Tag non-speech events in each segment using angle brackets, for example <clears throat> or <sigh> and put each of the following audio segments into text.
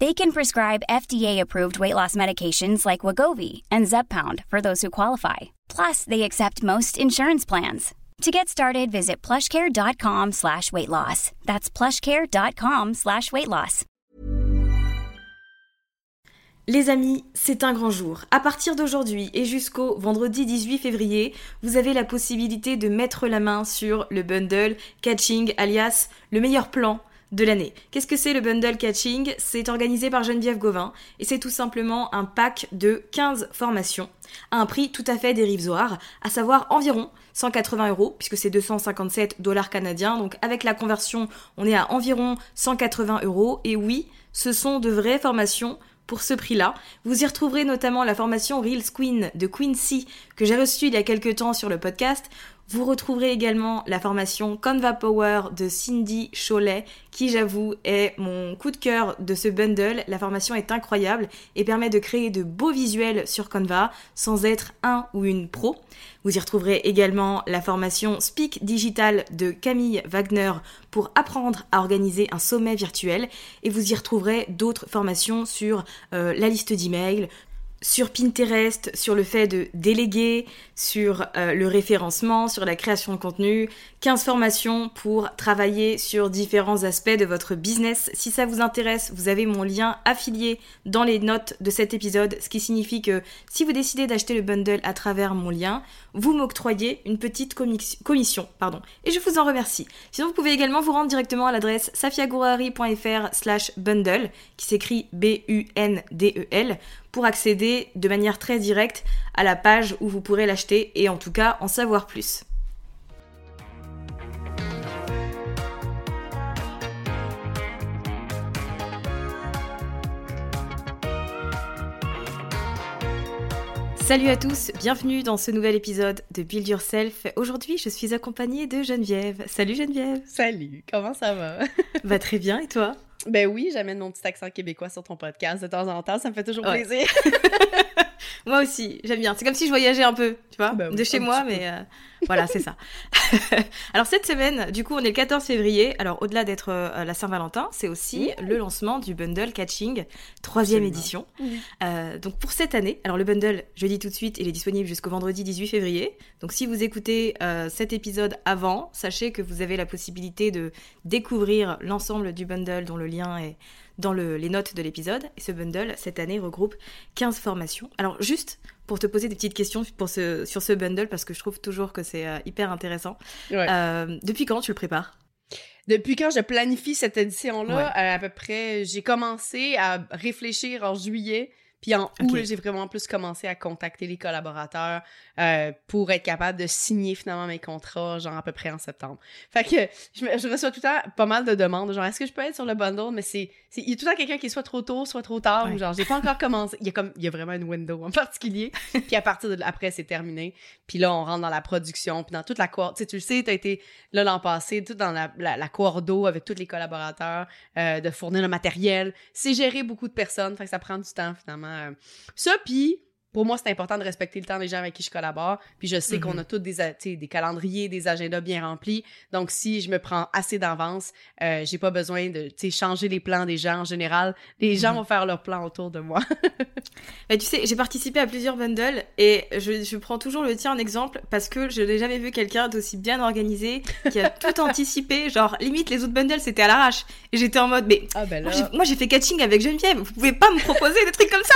They can prescribe FDA-approved weight loss medications like Wagovi and Zepbound for those who qualify. Plus, they accept most insurance plans. To get started, visit plushcare.com slash weight loss. That's plushcare.com slash weight loss. Les amis, c'est un grand jour. À partir d'aujourd'hui et jusqu'au vendredi 18 février, vous avez la possibilité de mettre la main sur le bundle catching alias le meilleur plan de l'année. Qu'est-ce que c'est le bundle catching? C'est organisé par Geneviève Gauvin et c'est tout simplement un pack de 15 formations à un prix tout à fait dérisoire, à savoir environ 180 euros, puisque c'est 257 dollars canadiens. Donc avec la conversion, on est à environ 180 euros. Et oui, ce sont de vraies formations pour ce prix-là. Vous y retrouverez notamment la formation Reels Queen de Quincy que j'ai reçue il y a quelques temps sur le podcast. Vous retrouverez également la formation Canva Power de Cindy Cholet, qui j'avoue est mon coup de cœur de ce bundle. La formation est incroyable et permet de créer de beaux visuels sur Canva sans être un ou une pro. Vous y retrouverez également la formation Speak Digital de Camille Wagner pour apprendre à organiser un sommet virtuel et vous y retrouverez d'autres formations sur euh, la liste d'emails, sur Pinterest, sur le fait de déléguer, sur euh, le référencement, sur la création de contenu, 15 formations pour travailler sur différents aspects de votre business. Si ça vous intéresse, vous avez mon lien affilié dans les notes de cet épisode, ce qui signifie que si vous décidez d'acheter le bundle à travers mon lien, vous m'octroyez une petite commission. Pardon. Et je vous en remercie. Sinon, vous pouvez également vous rendre directement à l'adresse safiagourari.fr slash bundle, qui s'écrit B-U-N-D-E-L, pour accéder de manière très directe à la page où vous pourrez l'acheter et en tout cas en savoir plus. Salut à tous, bienvenue dans ce nouvel épisode de Build Yourself. Aujourd'hui, je suis accompagnée de Geneviève. Salut Geneviève. Salut, comment ça va? <laughs> Va très bien et toi? Ben oui, j'amène mon petit accent québécois sur ton podcast de temps en temps, ça me fait toujours plaisir. <laughs> <laughs> moi aussi, j'aime bien. C'est comme si je voyageais un peu, tu vois, ben de chez moi, mais euh, voilà, c'est ça. <laughs> Alors cette semaine, du coup, on est le 14 février. Alors au-delà d'être euh, la Saint-Valentin, c'est aussi le lancement du bundle catching, troisième édition. Euh, donc pour cette année, alors le bundle, je dis tout de suite, il est disponible jusqu'au vendredi 18 février. Donc si vous écoutez cet épisode avant, sachez que vous avez la possibilité de découvrir l'ensemble du bundle dont le lien est dans les notes de l'épisode. Et ce bundle, cette année, regroupe 15 formations. Alors juste pour te poser des petites questions pour ce, sur ce bundle parce que je trouve toujours que c'est euh, hyper intéressant. Euh, depuis quand tu le prépares? Depuis quand je planifie cette édition-là, euh, à peu près, j'ai commencé à réfléchir en juillet puis en août, j'ai vraiment plus commencé à contacter les collaborateurs euh, pour être capable de signer finalement mes contrats, genre à peu près en septembre. Fait que je, reçois tout le temps pas mal de demandes, genre est-ce que je peux être sur le bundle, mais c'est il y a tout le temps quelqu'un qui est soit trop tôt, soit trop tard, ou genre j'ai pas encore commencé. Il y a comme il y a vraiment une window en <laughs> particulier. puis à partir de après c'est terminé. Puis là on rentre dans la production, puis dans toute la cour. Tu sais, tu le sais, t'as été là l'an passé, tout dans la, la, la d'eau avec tous les collaborateurs, euh, de fournir le matériel. C'est gérer beaucoup de personnes, fait que ça prend du temps finalement euh, ça, puis pour moi, c'est important de respecter le temps des gens avec qui je collabore. Puis je sais qu'on Mhm. a tous des, des calendriers, des agendas bien remplis. Donc, si je me prends assez d'avance, euh, j'ai pas besoin de changer les plans des gens en général. Les gens Mhm. vont faire leurs plans autour de moi. <laughs> Bah, tu sais, j'ai participé à plusieurs bundles et je, je prends toujours le tien en exemple parce que je n'ai jamais vu quelqu'un d'aussi bien organisé qui a <laughs> tout anticipé. Genre, limite, les autres bundles c'était à l'arrache. Et j'étais en mode, mais Ah ben moi j'ai- moi j'ai fait catching avec Geneviève, vous pouvez pas me proposer des trucs comme ça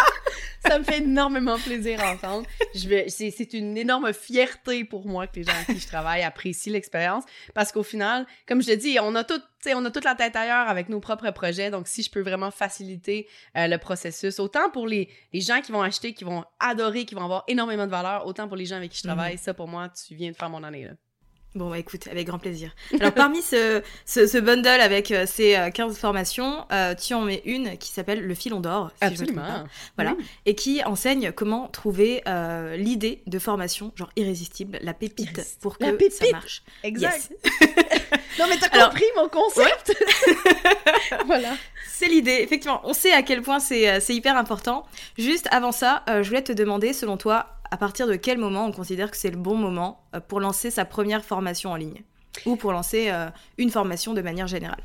ça me fait énormément plaisir entendre. Je vais, c'est, une énorme fierté pour moi que les gens avec qui je travaille apprécient l'expérience parce qu'au final, comme je te dis, on a tout, on a toute la tête ailleurs avec nos propres projets. Donc, si je peux vraiment faciliter euh, le processus, autant pour les, les gens qui vont acheter, qui vont adorer, qui vont avoir énormément de valeur, autant pour les gens avec qui je travaille, ça pour moi, tu viens de faire mon année là. Bon, bah écoute, avec grand plaisir. Alors, parmi ce, ce, ce bundle avec euh, ces euh, 15 formations, euh, tu en mets une qui s'appelle Le filon d'or, si je me trompe pas. Voilà. Oui. et qui enseigne comment trouver euh, l'idée de formation, genre irrésistible, la pépite, Irrésistible. pour que La ça pépite. marche. Exact. Yes. <laughs> Non, mais t'as Alors- compris mon concept? <laughs> <laughs> voilà. C'est l'idée, effectivement. On sait à quel point c'est euh, hyper important. Juste avant ça, euh, je voulais te demander, selon toi, à partir de quel moment on considère que c'est le bon moment euh, pour lancer sa première formation en ligne? Ou pour lancer euh, une formation de manière générale?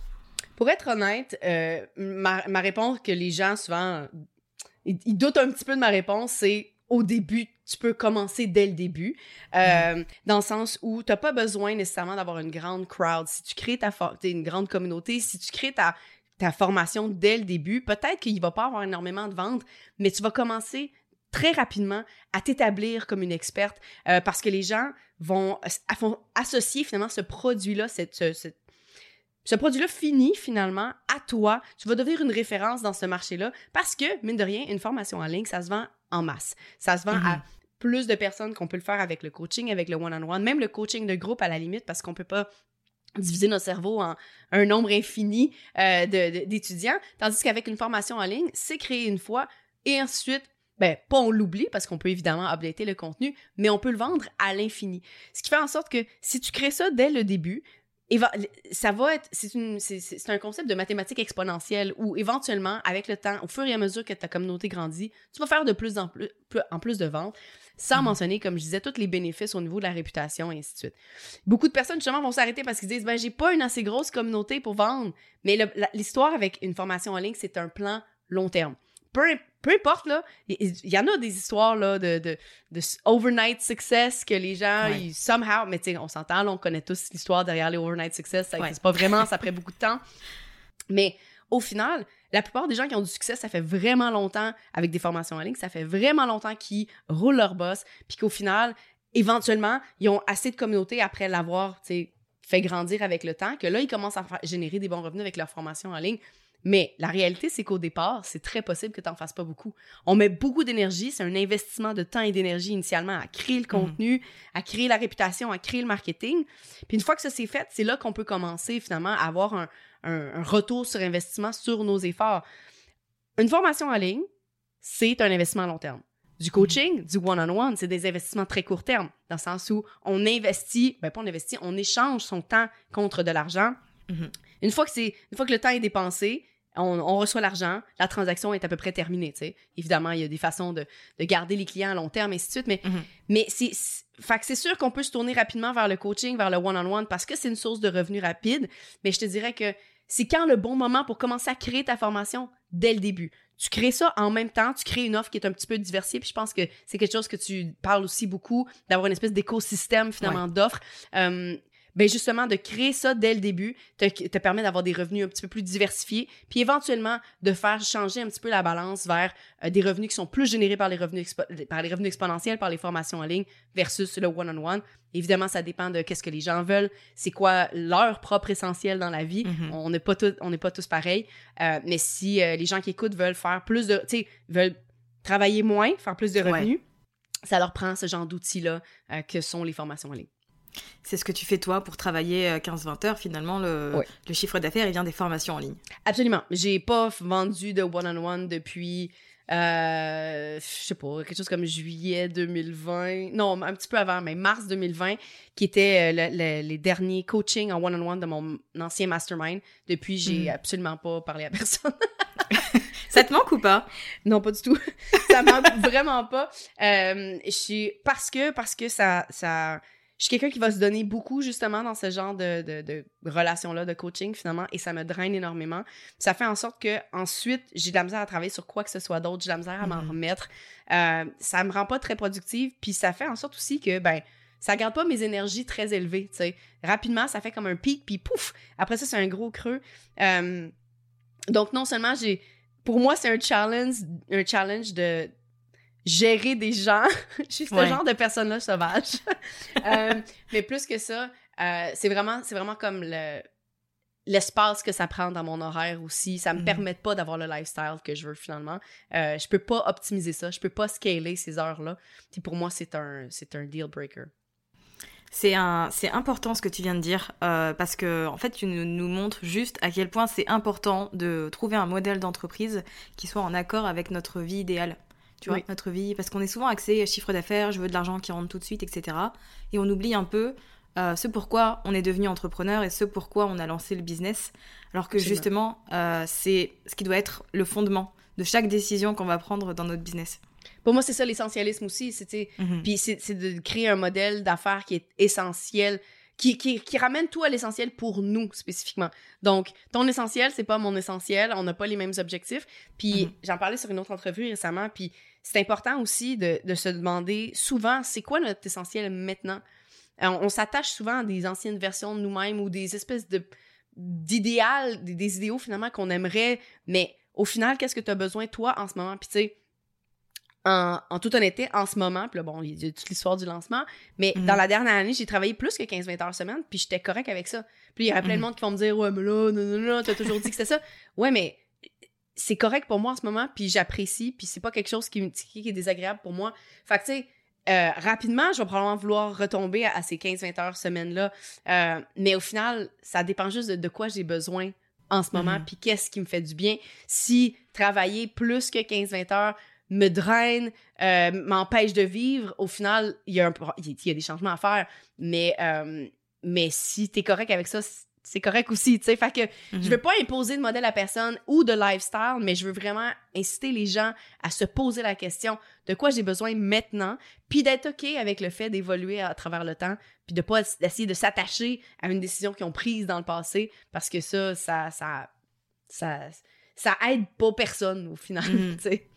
Pour être honnête, euh, ma, ma réponse que les gens souvent ils, ils doutent un petit peu de ma réponse, c'est au début, tu peux commencer dès le début, euh, dans le sens où tu n'as pas besoin nécessairement d'avoir une grande crowd. Si tu crées ta une grande communauté, si tu crées ta, ta formation dès le début, peut-être qu'il va pas avoir énormément de ventes, mais tu vas commencer très rapidement à t'établir comme une experte euh, parce que les gens vont, vont associer finalement ce produit-là, cette, ce- produit-là finit finalement à toi. Tu vas devenir une référence dans ce marché-là parce que, mine de rien, une formation en ligne, ça se vend en masse. Ça se vend à Mhm. plus de personnes qu'on peut le faire avec le coaching, avec le one-on-one, même le coaching de groupe à la limite parce qu'on peut pas diviser notre cerveau en un nombre infini euh, d'étudiants. Tandis qu'avec une formation en ligne, c'est créé une fois et ensuite ben, pas on l'oublie parce qu'on peut évidemment updater le contenu, mais on peut le vendre à l'infini. Ce qui fait en sorte que si tu crées ça dès le début, ça va être, c'est un concept de mathématiques exponentielle où éventuellement, avec le temps, au fur et à mesure que ta communauté grandit, tu vas faire de plus en plus, en plus de ventes, sans Mhm. mentionner, comme je disais, tous les bénéfices au niveau de la réputation et ainsi de suite. Beaucoup de personnes, justement, vont s'arrêter parce qu'ils disent, ben, j'ai pas une assez grosse communauté pour vendre. Mais l'histoire avec une formation en ligne, c'est un plan long terme. Peu, peu importe, là, il y, en a des histoires, là, de, de, de overnight success que les gens, Ouais. ils, somehow, mais tu sais, on s'entend, là, on connaît tous l'histoire derrière les overnight success, ça Ouais. pas vraiment, ça <laughs> prend beaucoup de temps. Mais au final, la plupart des gens qui ont du succès, ça fait vraiment longtemps avec des formations en ligne, ça fait vraiment longtemps qu'ils roulent leur boss, puis qu'au final, éventuellement, ils ont assez de communauté après l'avoir, fait grandir avec le temps, que là, ils commencent à générer des bons revenus avec leur formation en ligne. Mais la réalité, c'est qu'au départ, c'est très possible que tu n'en fasses pas beaucoup. On met beaucoup d'énergie, c'est un investissement de temps et d'énergie initialement à créer le contenu, à créer la réputation, à créer le marketing. Puis une fois que ça c'est fait, c'est là qu'on peut commencer finalement à avoir un, un- un retour sur investissement sur nos efforts. Une formation en ligne, c'est un investissement à long terme. Du coaching, du one-on-one, c'est des investissements très court terme, dans le sens où on investit, ben pas on investit, on échange son temps contre de l'argent. Mhm. Une fois que c'est, une fois que le temps est dépensé, on, on reçoit l'argent, la transaction est à peu près terminée. tu sais. Évidemment, il y a des façons de, de garder les clients à long terme, et ainsi de suite, mais, Mhm. mais c'est, c'est- sûr qu'on peut se tourner rapidement vers le coaching, vers le one-on-one, parce que c'est une source de revenus rapide, mais je te dirais que c'est quand le bon moment pour commencer à créer ta formation? Dès le début. Tu crées ça en même temps, tu crées une offre qui est un petit peu diversifiée, puis je pense que c'est quelque chose que tu parles aussi beaucoup, d'avoir une espèce d'écosystème finalement d'offres. Euh, ben justement, de créer ça dès le début te, te permet d'avoir des revenus un petit peu plus diversifiés, puis éventuellement de faire changer un petit peu la balance vers euh, des revenus qui sont plus générés par les revenus, par les revenus exponentiels, par les formations en ligne versus le one-on-one. Évidemment, ça dépend de qu'est-ce que les gens veulent, c'est quoi leur propre essentiel dans la vie. Mhm. On n'est pas, tous- on n'est pas tous pareils. Euh, mais si euh, les gens qui écoutent veulent faire plus de, tu sais, veulent travailler moins, faire plus de Ouais. revenus, ça leur prend ce genre d'outils-là que sont les formations en ligne. C'est ce que tu fais toi pour travailler euh, 15-20 heures. Finalement, le, chiffre d'affaires, il vient des formations en ligne. Absolument. J'ai pas vendu de one-on-one depuis, euh, je sais pas, quelque chose comme juillet 2020. Non, un petit peu avant, mais mars 2020, qui était euh, le- le- les derniers coachings en one-on-one de mon ancien mastermind. Depuis, j'ai Mhm. absolument pas parlé à personne. Ça <laughs> Ça te manque ou pas? Non, pas du tout. <laughs> ça manque vraiment pas. Euh, je suis... Parce que, parce que ça... ça je suis quelqu'un qui va se donner beaucoup justement dans ce genre de, de, de relation-là, de coaching finalement, et ça me draine énormément. Ça fait en sorte que ensuite j'ai de la misère à travailler sur quoi que ce soit d'autre, j'ai de la misère à m'en remettre. Euh, ça me rend pas très productive, puis ça fait en sorte aussi que ben ça garde pas mes énergies très élevées, tu sais. Rapidement, ça fait comme un pic, puis pouf, après ça c'est un gros creux. Euh, donc non seulement j'ai, pour moi c'est un challenge, un challenge de gérer des gens. <laughs> je suis ce genre de personne-là sauvage. <laughs> Euh, mais plus que ça, euh, c'est vraiment, vraiment comme le l'espace que ça prend dans mon horaire aussi. Ça me Mhm. permet pas d'avoir le lifestyle que je veux finalement. Euh, je peux pas optimiser ça. Je peux pas scaler ces heures-là. Puis pour moi, c'est un, c'est un deal breaker. C'est important ce que tu viens de dire euh, parce que en fait tu nous, nous montres juste à quel point c'est important de trouver un modèle d'entreprise qui soit en accord avec notre vie idéale. Tu vois, Oui. notre vie, parce qu'on est souvent axé chiffre d'affaires, je veux de l'argent qui rentre tout de suite, etc. Et on oublie un peu euh, ce pourquoi on est devenu entrepreneur et ce pourquoi on a lancé le business. Alors que justement, euh, c'est ce qui doit être le fondement de chaque décision qu'on va prendre dans notre business. Pour moi, c'est ça l'essentialisme aussi. C'était Mhm. Puis c'est c'est de créer un modèle d'affaires qui est essentiel, qui, qui, qui ramène tout à l'essentiel pour nous spécifiquement. Donc, ton essentiel, c'est pas mon essentiel, on n'a pas les mêmes objectifs. Puis Mhm. j'en parlais sur une autre entrevue récemment, puis c'est important aussi de, de se demander souvent, c'est quoi notre essentiel maintenant? Euh, On, on s'attache souvent à des anciennes versions de nous-mêmes ou des espèces de d'idéal, des, des idéaux finalement qu'on aimerait, mais au final, qu'est-ce que tu as besoin toi en ce moment? Puis tu sais, en, en toute honnêteté, en ce moment, puis là, bon, il y a toute l'histoire du lancement, mais Mhm. dans la dernière année, j'ai travaillé plus que 15-20 heures semaine, puis j'étais correct avec ça. Puis il y aurait plein de Mhm. monde qui vont me dire, ouais, mais là, non, non, non, t'as toujours dit que c'était ça. Ouais, mais c'est correct pour moi en ce moment, puis j'apprécie, puis c'est pas quelque chose qui, me- qui est désagréable pour moi. Fait que, tu sais, euh, rapidement, je vais probablement vouloir retomber à, à ces 15-20 heures semaine-là. Euh, mais au final, ça dépend juste de, de quoi j'ai besoin en ce moment, Mhm. puis qu'est-ce qui me fait du bien. Si travailler plus que 15-20 heures me draine, euh, m'empêche de vivre, au final, il y, a un il y a- des changements à faire. Mais, euh, mais si t'es correct avec ça, c'est correct aussi, tu sais. Fait que je veux pas imposer de modèle à personne ou de lifestyle, mais je veux vraiment inciter les gens à se poser la question de quoi j'ai besoin maintenant, puis d'être OK avec le fait d'évoluer à travers le temps, puis de pas essayer de s'attacher à une décision qu'ils ont prise dans le passé, parce que ça, ça, ça, ça, ça aide pas personne au final, Mhm. <laughs> tu sais.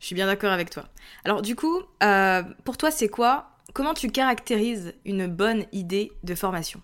Je suis bien d'accord avec toi. Alors du coup, euh, pour toi, c'est quoi? Comment tu caractérises une bonne idée de formation?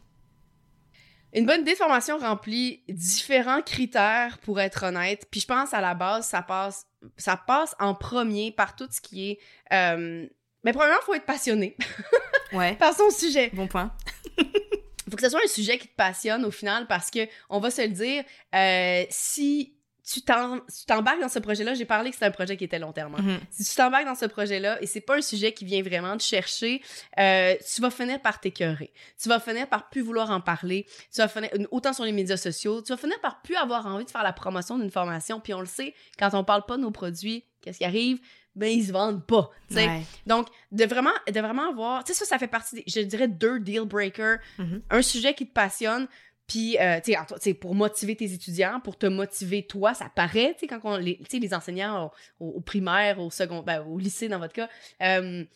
Une bonne idée de formation remplit différents critères pour être honnête. Puis je pense à la base, ça passe, ça passe en premier par tout ce qui est. euh, Mais premièrement, il faut être passionné <laughs> Ouais. par son sujet. Bon point. <laughs> faut que ce soit un sujet qui te passionne au final parce que on va se le dire, euh, si tu t'embarques dans ce projet-là, j'ai parlé que c'était un projet qui était long terme. hein. Mhm. Si tu t'embarques dans ce projet-là et c'est pas un sujet qui vient vraiment te chercher, euh, tu vas finir par t'écœurer. Tu vas finir par plus vouloir en parler. Tu vas finir, autant sur les médias sociaux, tu vas finir par plus avoir envie de faire la promotion d'une formation. Puis on le sait, quand on parle pas de nos produits, qu'est-ce qui arrive? Ben, ils se vendent pas. Ouais. Donc, de vraiment, de vraiment avoir, tu sais, ça, ça fait partie, des, je dirais, deux deal breakers. Mhm. Un sujet qui te passionne, puis, euh, tu sais, pour motiver tes étudiants, pour te motiver toi, ça paraît, tu sais, quand on, les, les enseignants au, primaire, au second, ben, au lycée dans votre cas, euh,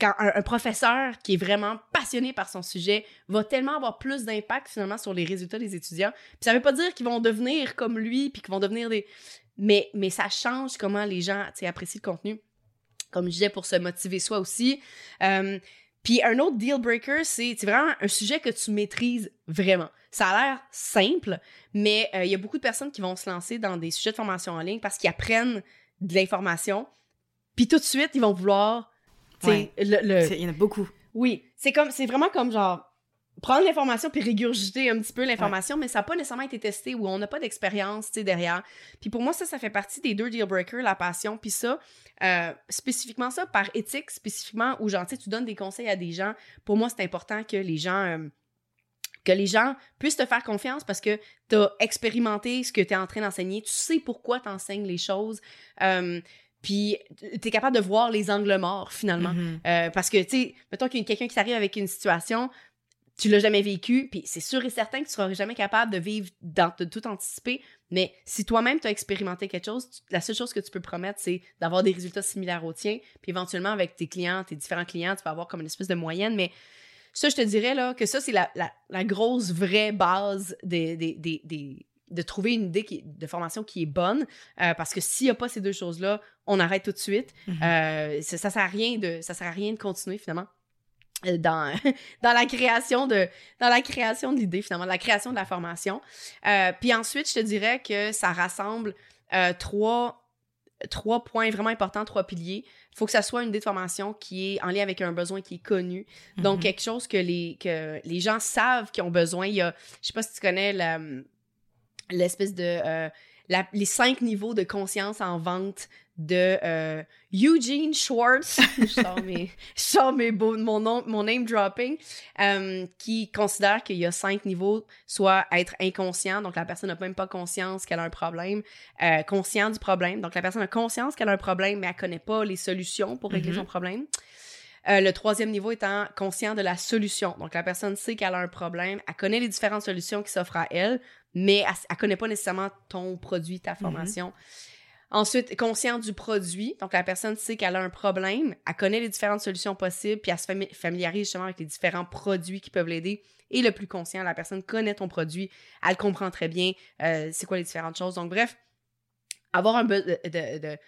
quand un, professeur qui est vraiment passionné par son sujet va tellement avoir plus d'impact finalement sur les résultats des étudiants. Puis ça veut pas dire qu'ils vont devenir comme lui, puis qu'ils vont devenir des... Mais, mais ça change comment les gens, apprécient le contenu comme je disais, pour se motiver soi aussi. Euh, puis un autre deal breaker, c'est vraiment un sujet que tu maîtrises vraiment. Ça a l'air simple, mais euh, il y a beaucoup de personnes qui vont se lancer dans des sujets de formation en ligne parce qu'ils apprennent de l'information, puis tout de suite, ils vont vouloir... Ouais. le, le- Il y en a beaucoup. oui, c'est comme c'est vraiment comme genre prendre l'information puis régurgiter un petit peu l'information, mais ça n'a pas nécessairement été testé ou on n'a pas d'expérience, derrière. Puis pour moi, ça, ça fait partie des deux deal breakers, la passion, puis ça, euh, spécifiquement ça, par éthique, spécifiquement, où genre, tu donnes des conseils à des gens. Pour moi, c'est important que les gens... euh, que les gens puissent te faire confiance parce que tu as expérimenté ce que tu es en train d'enseigner, tu sais pourquoi tu enseignes les choses, euh, puis tu es capable de voir les angles morts finalement. Mhm. Euh, parce que, tu sais, mettons qu'il y a quelqu'un qui t'arrive avec une situation, tu l'as jamais vécu, puis c'est sûr et certain que tu seras jamais capable de vivre, dans, de tout anticiper, Mais si toi-même tu as expérimenté quelque chose, la seule chose que tu peux promettre, c'est d'avoir des résultats similaires aux tiens. Puis éventuellement, avec tes clients, tes différents clients, tu vas avoir comme une espèce de moyenne. Mais ça, je te dirais là, que ça, c'est la, grosse vraie base des, de trouver une idée de formation qui est bonne. Euh, parce que s'il n'y a pas ces deux choses-là, on arrête tout de suite. Mm-hmm. Euh, ça, ça sert à rien de ça sert à rien de continuer finalement. Euh, dans, <laughs> dans la création de dans la création de l'idée finalement la création de la formation. Euh, puis ensuite je te dirais que ça rassemble euh, trois trois points vraiment importants trois piliers. Il faut que ça soit une idée de formation qui est en lien avec un besoin qui est connu. Donc mhm. quelque chose que les que les gens savent qu'ils ont besoin. Il y a je sais pas si tu connais l'espèce de les cinq niveaux de conscience en vente de euh, Eugene Schwartz, <laughs> je sors, mes, mon, nom, mon name dropping, euh, qui considère qu'il y a cinq niveaux, soit être inconscient, donc la personne n'a même pas conscience qu'elle a un problème, euh, conscient du problème, donc la personne a conscience qu'elle a un problème, mais elle connaît pas les solutions pour régler son mm-hmm. Problème. le troisième niveau étant conscient de la solution. Donc, la personne sait qu'elle a un problème, elle connaît les différentes solutions qui s'offrent à elle, mais elle, ne connaît pas nécessairement ton produit, ta mm-hmm. formation. Ensuite, consciente du produit. Donc, la personne sait qu'elle a un problème, elle connaît les différentes solutions possibles, puis elle se familiarise justement avec les différents produits qui peuvent l'aider. Et le plus conscient, la personne connaît ton produit, elle comprend très bien euh, c'est quoi les différentes choses. Donc, bref, avoir un de, de,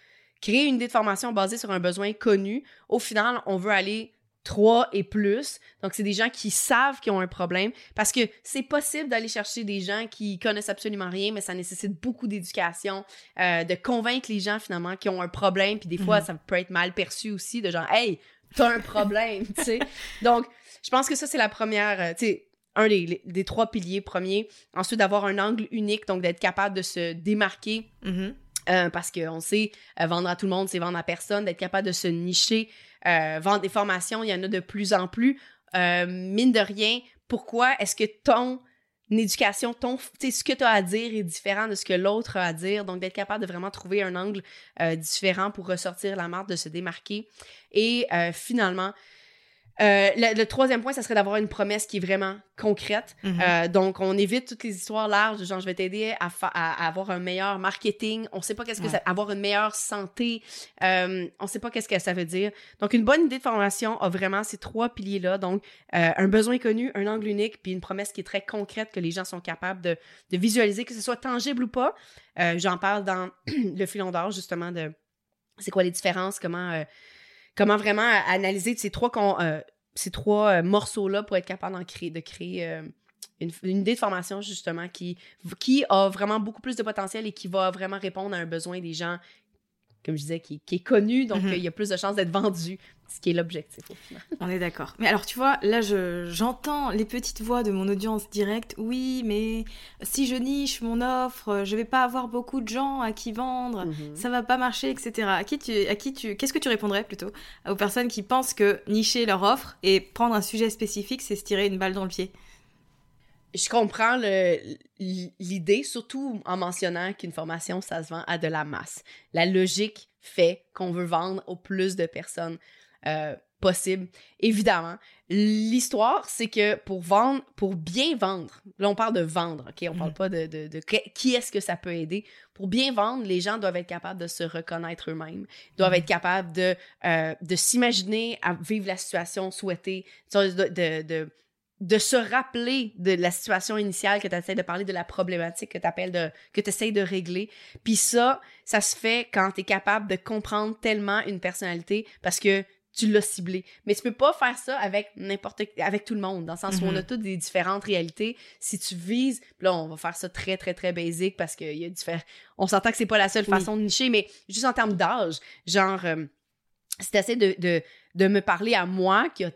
créer une idée de formation basée sur un besoin connu. Au final, on veut aller trois et plus. Donc, c'est des gens qui savent qu'ils ont un problème parce que c'est possible d'aller chercher des gens qui connaissent absolument rien, mais ça nécessite beaucoup d'éducation, euh, de convaincre les gens finalement qui ont un problème. Puis des fois, mhm. ça peut être mal perçu aussi de genre, hey, t'as un problème, tu sais. <laughs> Donc, je pense que ça, c'est la première, euh, tu sais, un des, des, trois piliers premiers. Ensuite, d'avoir un angle unique, donc d'être capable de se démarquer. Mhm. Euh, parce qu'on sait, vendre à tout le monde, c'est vendre à personne, d'être capable de se nicher, euh, vendre des formations, il y en a de plus en plus. Euh, mine de rien, pourquoi est-ce que ton éducation, ton, ce que tu as à dire est différent de ce que l'autre a à dire? Donc, d'être capable de vraiment trouver un angle euh, différent pour ressortir la marque, de se démarquer. Et finalement, euh, le, troisième point, ça serait d'avoir une promesse qui est vraiment concrète. Mhm. euh, donc, on évite toutes les histoires larges, genre je vais t'aider à, à, avoir un meilleur marketing. On sait pas qu'est-ce que ça, avoir une meilleure santé. Euh, on sait pas qu'est-ce que ça veut dire. Donc, une bonne idée de formation a vraiment ces trois piliers-là. Donc, un besoin connu, un angle unique, puis une promesse qui est très concrète que les gens sont capables de, de visualiser, que ce soit tangible ou pas. J'en parle dans <clears throat> le filon d'or justement de c'est quoi les différences, comment comment vraiment analyser ces trois, euh, ces trois euh, morceaux-là pour être capable créer, de créer euh, une, idée de formation, justement, qui a vraiment beaucoup plus de potentiel et qui va vraiment répondre à un besoin des gens comme je disais, qui, est connu, donc mhm. il y a plus de chances d'être vendu, ce qui est l'objectif au final. On est d'accord. Mais alors, tu vois, là, j'entends les petites voix de mon audience directe. Oui, mais si je niche mon offre, je vais pas avoir beaucoup de gens à qui vendre, mhm. ça va pas marcher, etc. À qui tu, à qui tu, qu'est-ce que tu répondrais plutôt aux personnes qui pensent que nicher leur offre et prendre un sujet spécifique, c'est se tirer une balle dans le pied? Je comprends l'idée, surtout en mentionnant qu'une formation, ça se vend à de la masse. La logique fait qu'on veut vendre au plus de personnes euh, possible. Évidemment, l'histoire, c'est que pour vendre, pour bien vendre, là on parle de vendre, ok, on parle mm. pas de, de, qui est-ce que ça peut aider. Pour bien vendre, les gens doivent être capables de se reconnaître eux-mêmes, doivent mm. être capables de, euh, de s'imaginer à vivre la situation souhaitée, de, de de se rappeler de la situation initiale que tu essaies de parler, de la problématique que tu appelles de, que tu essaies de régler. Puis ça, ça se fait quand tu es capable de comprendre tellement une personnalité parce que tu l'as ciblé. Mais tu peux pas faire ça avec n'importe avec tout le monde dans le sens où on a mm-hmm. toutes des différentes réalités. Si tu vises, là on va faire ça très très très basique parce qu'il y a différents on s'entend que c'est pas la seule façon de nicher mais juste en termes d'âge, genre euh, si tu essaies de, de de me parler à moi qui a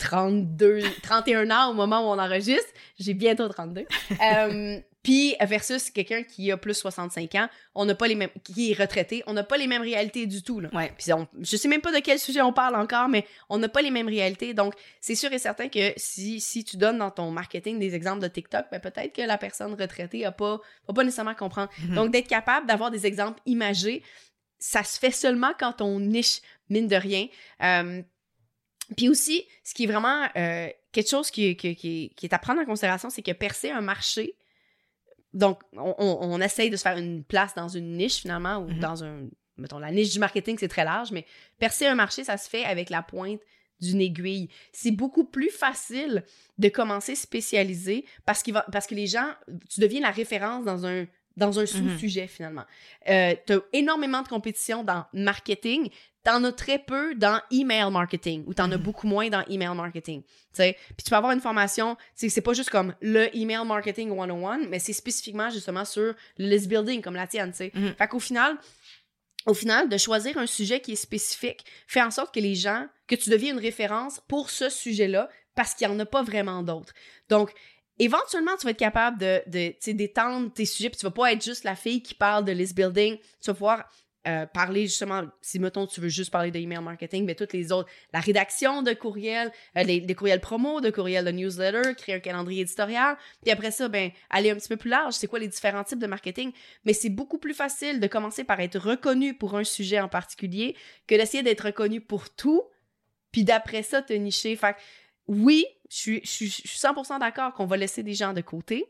32, 31 ans au moment où on enregistre. J'ai bientôt 32. <laughs> euh, puis versus quelqu'un qui a plus 65 ans, on n'a pas les mêmes, qui est retraité, on n'a pas les mêmes réalités du tout. Là. Ouais. Puis on, je sais même pas de quel sujet on parle encore, mais on n'a pas les mêmes réalités. Donc c'est sûr et certain que si, si tu donnes dans ton marketing des exemples de TikTok, ben peut-être que la personne retraitée a pas, va pas nécessairement comprendre. Mm-hmm. Donc d'être capable d'avoir des exemples imagés, ça se fait seulement quand on niche mine de rien. Euh, puis aussi, ce qui est vraiment euh, quelque chose qui, qui, qui, est à prendre en considération, c'est que percer un marché, donc, on, on, essaye de se faire une place dans une niche finalement, ou Mhm. dans un. Mettons, la niche du marketing, c'est très large, mais percer un marché, ça se fait avec la pointe d'une aiguille. C'est beaucoup plus facile de commencer spécialisé parce, qu'il va, parce que les gens, tu deviens la référence dans un, dans un sous-sujet finalement. Euh, tu as énormément de compétition dans marketing, t'en as très peu dans email marketing ou t'en as Mhm. beaucoup moins dans email marketing. Puis tu peux avoir une formation, c'est pas juste comme le email marketing 101, mais c'est spécifiquement justement sur le list building comme la tienne. sais. Mhm. Fait qu'au final, au final, de choisir un sujet qui est spécifique fait en sorte que les gens, que tu deviens une référence pour ce sujet-là parce qu'il n'y en a pas vraiment d'autres. Donc, éventuellement, tu vas être capable de, d'étendre tes sujets, puis tu vas pas être juste la fille qui parle de list building. Tu vas pouvoir euh, parler justement, si mettons tu veux juste parler de email marketing, mais toutes les autres, la rédaction de courriels, euh, les, les courriels promo, de courriels de newsletter, créer un calendrier éditorial, puis après ça, ben, aller un petit peu plus large, c'est quoi les différents types de marketing, mais c'est beaucoup plus facile de commencer par être reconnu pour un sujet en particulier que d'essayer d'être reconnu pour tout, puis d'après ça, te nicher. Fait oui, je suis, je suis, je suis 100% d'accord qu'on va laisser des gens de côté,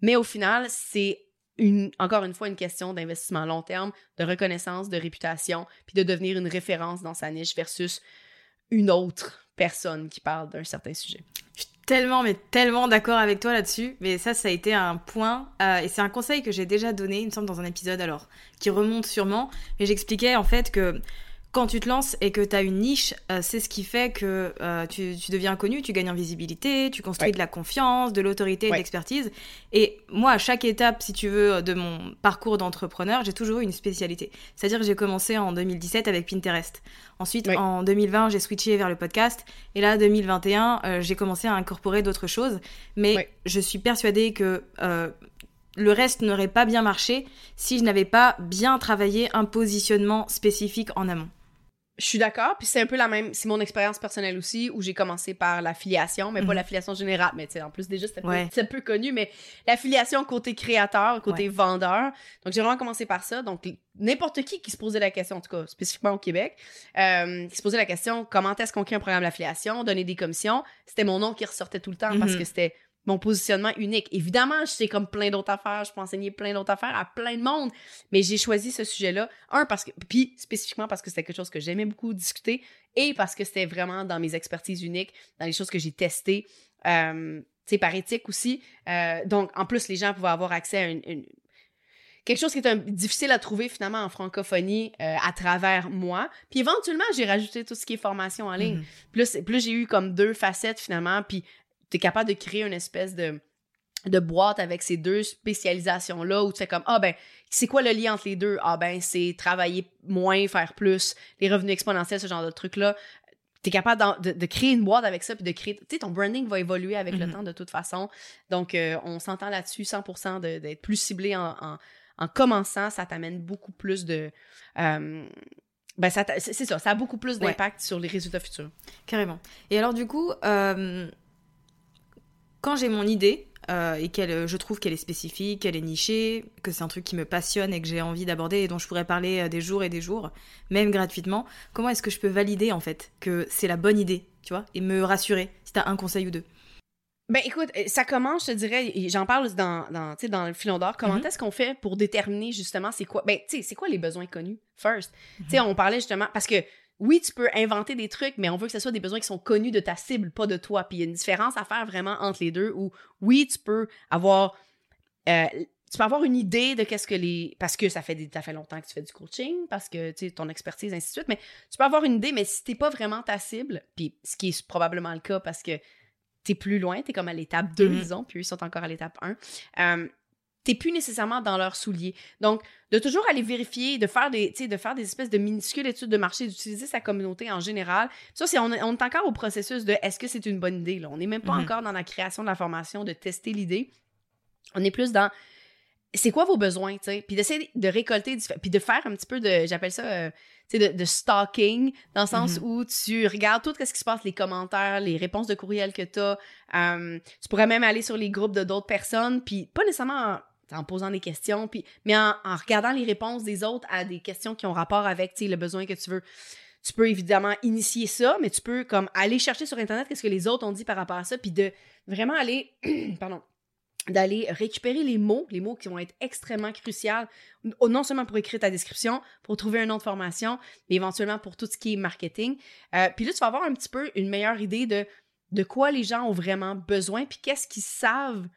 mais au final, c'est une, encore une fois une question d'investissement long terme, de reconnaissance, de réputation, puis de devenir une référence dans sa niche versus une autre personne qui parle d'un certain sujet. Je suis tellement, mais tellement d'accord avec toi là-dessus. Mais ça, ça a été un point. euh, et c'est un conseil que j'ai déjà donné, il me semble, dans un épisode alors, qui remonte sûrement. Mais j'expliquais en fait que quand tu te lances et que tu as une niche, euh, c'est ce qui fait que euh, tu, tu deviens connu, tu gagnes en visibilité, tu construis Ouais. de la confiance, de l'autorité, de Ouais. l'expertise. Et moi, à chaque étape, si tu veux, de mon parcours d'entrepreneur, j'ai toujours eu une spécialité. C'est-à-dire que j'ai commencé en 2017 avec Pinterest. Ensuite, Ouais. en 2020, j'ai switché vers le podcast. Et là, 2021, euh, j'ai commencé à incorporer d'autres choses. Mais je suis persuadée que le reste n'aurait pas bien marché si je n'avais pas bien travaillé un positionnement spécifique en amont. Je suis d'accord, puis c'est un peu la même, c'est mon expérience personnelle aussi, où j'ai commencé par l'affiliation, mais pas Mhm. l'affiliation générale, mais tu sais, en plus déjà c'était Ouais. c'est peu connu, mais l'affiliation côté créateur, côté vendeur. Donc j'ai vraiment commencé par ça. Donc n'importe qui qui se posait la question, en tout cas spécifiquement au Québec, euh, qui se posait la question comment est-ce qu'on crée un programme d'affiliation, donner des commissions, c'était mon nom qui ressortait tout le temps parce Mhm. que c'était mon positionnement unique. Évidemment, je sais comme plein d'autres affaires, je peux enseigner plein d'autres affaires à plein de monde, mais j'ai choisi ce sujet-là. Un, parce que, puis spécifiquement parce que c'était quelque chose que j'aimais beaucoup discuter et parce que c'était vraiment dans mes expertises uniques, dans les choses que j'ai testées, euh, tu sais, par éthique aussi. Euh, donc, en plus, les gens pouvaient avoir accès à une, une- quelque chose qui est un- difficile à trouver finalement en francophonie euh, à travers moi. Puis éventuellement, j'ai rajouté tout ce qui est formation en ligne. Mhm. C'est- puis là, j'ai eu comme deux facettes finalement, puis t'es capable de créer une espèce de de boîte avec ces deux spécialisations là où tu fais comme ah ben c'est quoi le lien entre les deux? Ah ben c'est travailler moins faire plus les revenus exponentiels ce genre de trucs là t'es capable de, de créer une boîte avec ça puis de créer tu sais ton branding va évoluer avec le Mhm. temps de toute façon donc euh, on s'entend là-dessus 100% de- d'être plus ciblé en, en, en commençant ça t'amène beaucoup plus de euh, ben c'est ça ça a beaucoup plus Ouais. d'impact sur les résultats futurs Carrément. Et alors du coup, euh, quand j'ai mon idée euh, et qu'elle, je trouve qu'elle est spécifique, qu'elle est nichée, que c'est un truc qui me passionne et que j'ai envie d'aborder et dont je pourrais parler euh, des jours et des jours, même gratuitement, comment est-ce que je peux valider en fait que c'est la bonne idée, tu vois, et me rassurer si t'as un conseil ou deux? Ben écoute, euh, ça commence, je te dirais, j'en parle dans, dans, dans le filon d'or, comment Mhm. est-ce qu'on fait pour déterminer justement c'est quoi, ben tu sais, c'est quoi les besoins connus, first? Mhm. Tu sais, on parlait justement, parce que oui, tu peux inventer des trucs, mais on veut que ce soit des besoins qui sont connus de ta cible, pas de toi. Puis il y a une différence à faire vraiment entre les deux, où oui, tu peux avoir... euh, tu peux avoir une idée de qu'est-ce que les... Parce que ça fait, des... ça fait longtemps que tu fais du coaching, parce que, tu sais, ton expertise, ainsi de suite, mais tu peux avoir une idée, mais si t'es pas vraiment ta cible, puis ce qui est probablement le cas parce que t'es plus loin, t'es comme à l'étape 2, Mhm. disons, puis eux sont encore à l'étape 1, euh, t'es plus nécessairement dans leurs souliers. Donc, de toujours aller vérifier, de faire des, de faire des espèces de minuscules études de marché, d'utiliser sa communauté en général. Ça, c'est, on, est- on est encore au processus de est-ce que c'est une bonne idée, là? On n'est même pas Mhm. encore dans la création de la formation, de tester l'idée. On est plus dans c'est quoi vos besoins, tu sais, puis d'essayer de récolter, puis de faire un petit peu de, j'appelle ça, euh, tu sais, de, de stalking, dans le sens Mhm. où tu regardes tout ce qui se passe, les commentaires, les réponses de courriel que tu as. tu pourrais même aller sur les groupes de d'autres personnes, puis pas nécessairement en, posant des questions, puis, mais en, regardant les réponses des autres à des questions qui ont rapport avec, le besoin que tu veux. Tu peux évidemment initier ça, mais tu peux comme aller chercher sur Internet qu'est-ce que les autres ont dit par rapport à ça, puis de vraiment aller, <clears throat> pardon, d'aller récupérer les mots, les mots qui vont être extrêmement cruciaux, non seulement pour écrire ta description, pour trouver un nom de formation, mais éventuellement pour tout ce qui est marketing. Euh, puis là, tu vas avoir un petit peu une meilleure idée de, de quoi les gens ont vraiment besoin, puis qu'est-ce qu'ils savent,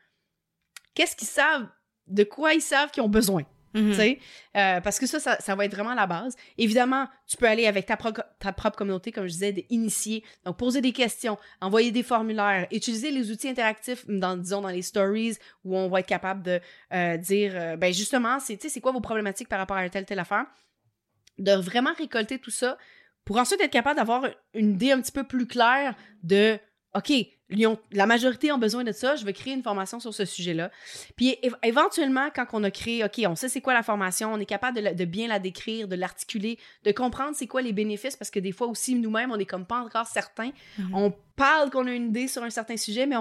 qu'est-ce qu'ils savent, de quoi ils savent qu'ils ont besoin. Mhm. Euh, parce que ça, ça, va être vraiment la base. Évidemment, tu peux aller avec ta, ta propre communauté, comme je disais, d'initier. Donc, poser des questions, envoyer des formulaires, utiliser les outils interactifs, dans, disons, dans les stories, où on va être capable de euh, dire, euh, ben justement, c'est quoi vos problématiques par rapport à telle, telle affaire? De vraiment récolter tout ça pour ensuite être capable d'avoir une idée un petit peu plus claire de OK, la majorité ont besoin de ça, je vais créer une formation sur ce sujet-là. Puis éventuellement, quand on a créé, OK, on sait c'est quoi la formation, on est capable de, bien la décrire, de l'articuler, de comprendre c'est quoi les bénéfices, parce que des fois aussi, nous-mêmes, on est comme pas encore certains. Mhm. On parle qu'on a une idée sur un certain sujet, mais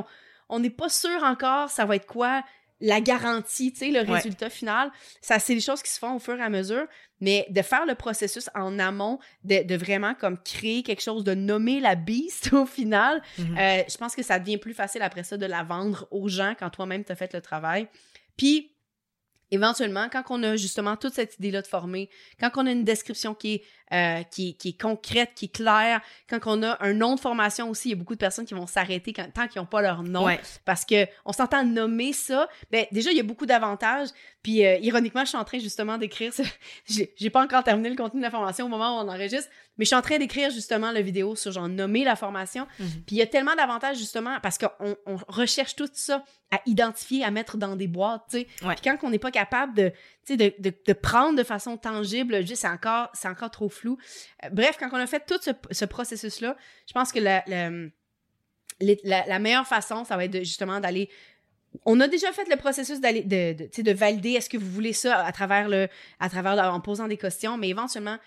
on n'est pas sûr encore ça va être quoi la garantie, tu sais, le résultat final. Ça, c'est des choses qui se font au fur et à mesure, mais de faire le processus en amont, de, vraiment comme créer quelque chose, de nommer la beast <laughs> au final, mhm. euh, je pense que ça devient plus facile après ça de la vendre aux gens quand toi-même tu as fait le travail. Puis, éventuellement, quand on a justement toute cette idée-là de former, quand on a une description qui est, euh, qui, qui, est concrète, qui est claire, quand on a un nom de formation aussi, il y a beaucoup de personnes qui vont s'arrêter tant qu'ils n'ont pas leur nom, parce que on s'entend nommer ça. Ben, déjà, il y a beaucoup d'avantages. Puis, euh, ironiquement, je suis en train justement d'écrire, <laughs> j'ai pas encore terminé le contenu de la formation au moment où on enregistre, mais je suis en train d'écrire justement la vidéo sur genre nommer la formation. Mhm. Puis il y a tellement d'avantages justement parce qu'on on recherche tout ça à identifier, à mettre dans des boîtes, tu sais. Puis quand on n'est pas capable de, de, de, de, prendre de façon tangible, c'est encore, c'est encore trop flou. Euh, bref, quand on a fait tout ce, ce processus-là, je pense que la, la, la, meilleure façon, ça va être justement d'aller on a déjà fait le processus d'aller de, de, de, valider est-ce que vous voulez ça à travers le à travers en posant des questions mais éventuellement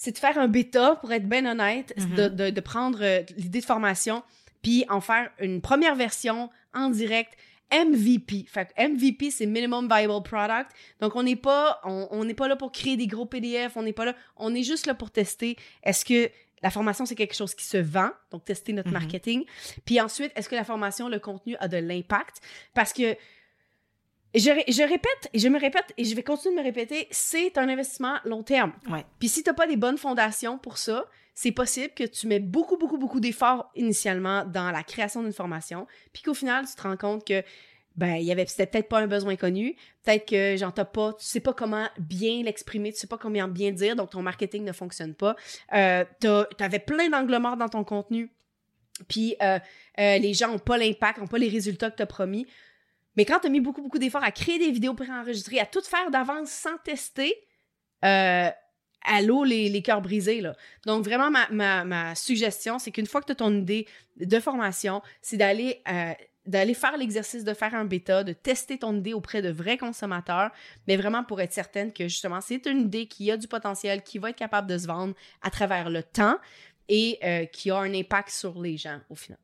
c'est de faire un bêta, pour être bien honnête, mm-hmm. de, de, prendre euh, l'idée de formation, puis en faire une première version en direct. MVP. Fait MVP, c'est Minimum Viable Product. Donc, on n'est pas, on n'est pas là pour créer des gros PDF, on n'est pas là, on est juste là pour tester est-ce que la formation, c'est quelque chose qui se vend, donc tester notre mm-hmm. marketing. Puis ensuite, est-ce que la formation, le contenu a de l'impact? Parce que je, je, répète, et je me répète, et je vais continuer de me répéter, c'est un investissement long terme. Ouais. Puis si tu n'as pas des bonnes fondations pour ça, c'est possible que tu mets beaucoup, beaucoup, beaucoup d'efforts initialement dans la création d'une formation, puis qu'au final, tu te rends compte que ben il y avait peut-être pas un besoin connu, peut-être que j'en t'as pas, tu sais pas comment bien l'exprimer, tu sais pas comment bien dire, donc ton marketing ne fonctionne pas. Euh, tu avais plein d'angles morts dans ton contenu, puis euh, euh, les gens n'ont pas l'impact, n'ont pas les résultats que tu as promis. Mais quand tu as mis beaucoup, beaucoup d'efforts à créer des vidéos préenregistrées, à tout faire d'avance sans tester, euh, allô les, les cœurs brisés. Là. Donc, vraiment, ma, ma, suggestion, c'est qu'une fois que tu as ton idée de formation, c'est d'aller euh, d'aller faire l'exercice de faire un bêta, de tester ton idée auprès de vrais consommateurs, mais vraiment pour être certaine que justement, c'est une idée qui a du potentiel, qui va être capable de se vendre à travers le temps et euh, qui a un impact sur les gens au final.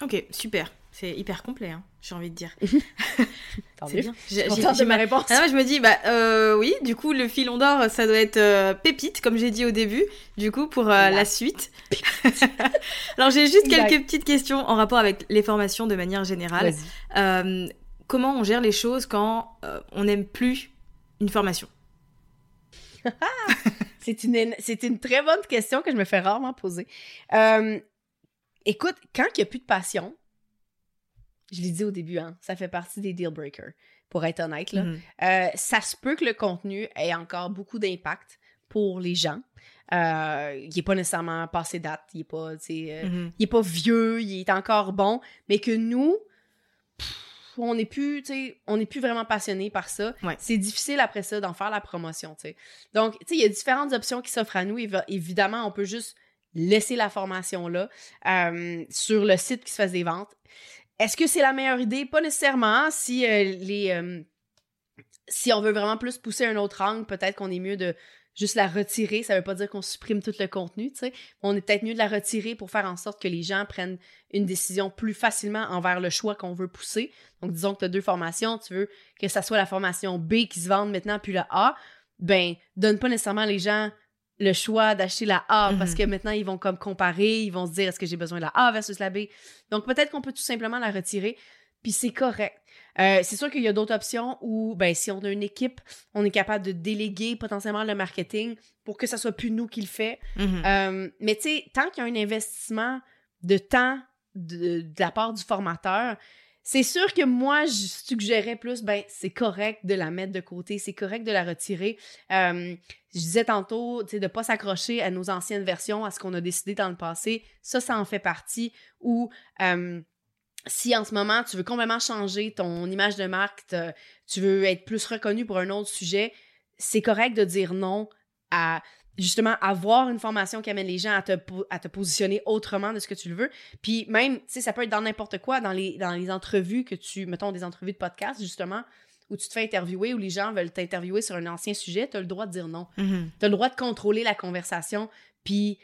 Ok, super. C'est hyper complet, hein, j'ai envie de dire. <laughs> <laughs> c'est bien. J'ai ma réponse. Ah, je me dis, bah euh, oui, du coup, le filon d'or, ça doit être euh, pépite, comme j'ai dit au début, du coup, pour euh, la suite. <laughs> Alors, j'ai juste quelques petites questions en rapport avec les formations de manière générale. comment on gère les choses quand on n'aime plus une formation? C'est une, une très bonne question que je me fais rarement poser. écoute, quand il n'y a plus de passion, je l'ai dit au début, hein, ça fait partie des deal breakers, pour être honnête. Là. Mhm. Euh, ça se peut que le contenu ait encore beaucoup d'impact pour les gens. Euh, il n'est pas nécessairement passé date, il n'est pas, euh, il est pas vieux, il est encore bon, mais que nous, on n'est plus, on n'est plus vraiment passionné par ça. C'est difficile après ça d'en faire la promotion, sais. Donc, il y a différentes options qui s'offrent à nous. Évidemment, on peut juste laisser la formation là sur le site qui se fait des ventes. Est-ce que c'est la meilleure idée? Pas nécessairement. Si euh, les. Euh, si on veut vraiment plus pousser un autre angle, peut-être qu'on est mieux de juste la retirer. Ça veut pas dire qu'on supprime tout le contenu. On est peut-être mieux de la retirer pour faire en sorte que les gens prennent une décision plus facilement envers le choix qu'on veut pousser. Donc, disons que tu as deux formations, tu veux que ça soit la formation B qui se vende maintenant, puis la A. Ben, donne pas nécessairement les gens le choix d'acheter la A parce mhm. que maintenant ils vont comme comparer, ils vont se dire est-ce que j'ai besoin de la A versus la B? Donc peut-être qu'on peut tout simplement la retirer. puis c'est correct. Euh, c'est sûr qu'il y a d'autres options où, ben, si on a une équipe, on est capable de déléguer potentiellement le marketing pour que ça soit plus nous qui le fait. Mhm. Euh, mais tu sais, tant qu'il y a un investissement de temps de, de la part du formateur, c'est sûr que moi, je suggérais plus, ben, c'est correct de la mettre de côté, c'est correct de la retirer. Euh, je disais tantôt, tu de pas s'accrocher à nos anciennes versions, à ce qu'on a décidé dans le passé. Ça, ça en fait partie. Ou euh, si en ce moment, tu veux complètement changer ton image de marque, tu veux être plus reconnu pour un autre sujet, c'est correct de dire non à justement avoir une formation qui amène les gens à te, po- à te positionner autrement de ce que tu le veux. Puis même, tu sais, ça peut être dans n'importe quoi, dans les, dans les entrevues que tu, mettons des entrevues de podcast, justement, où tu te fais interviewer, où les gens veulent t'interviewer sur un ancien sujet, tu as le droit de dire non. Mhm. Tu as le droit de contrôler la conversation, puis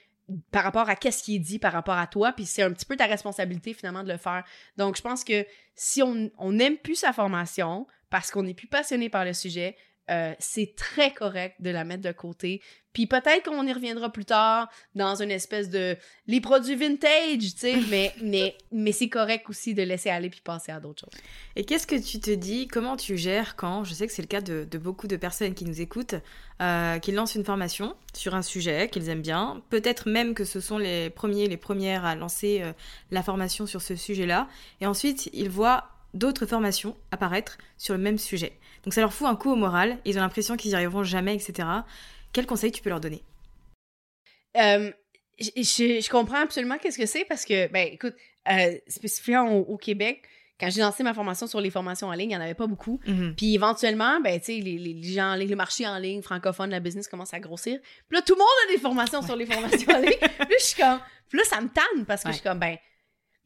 par rapport à qu'est-ce qui est dit par rapport à toi, puis c'est un petit peu ta responsabilité finalement de le faire. Donc je pense que si on on n'aime plus sa formation parce qu'on n'est plus passionné par le sujet, euh, c'est très correct de la mettre de côté. Puis peut-être qu'on y reviendra plus tard dans une espèce de les produits vintage, tu sais, mais <laughs> mais mais c'est correct aussi de laisser aller puis passer à d'autres choses. Et qu'est-ce que tu te dis Comment tu gères quand, je sais que c'est le cas de, de beaucoup de personnes qui nous écoutent, euh, qui lancent une formation sur un sujet qu'ils aiment bien, peut-être même que ce sont les premiers, les premières à lancer euh, la formation sur ce sujet-là, et ensuite ils voient d'autres formations apparaître sur le même sujet. Donc ça leur fout un coup au moral, ils ont l'impression qu'ils n'y arriveront jamais, etc. Quel conseil tu peux leur donner? Euh, je, je- je comprends absolument qu'est-ce que c'est parce que, ben, écoute, euh, spécifiquement au, au Québec, quand j'ai lancé ma formation sur les formations en ligne, il n'y en avait pas beaucoup. Puis éventuellement, ben, tu sais, les, les, les gens en ligne, le marché en ligne francophone, la business commence à grossir. Puis là, tout le monde a des formations sur les formations en ligne. <laughs> Puis là, je suis comme, puis là, ça me tanne parce que je suis comme, ben,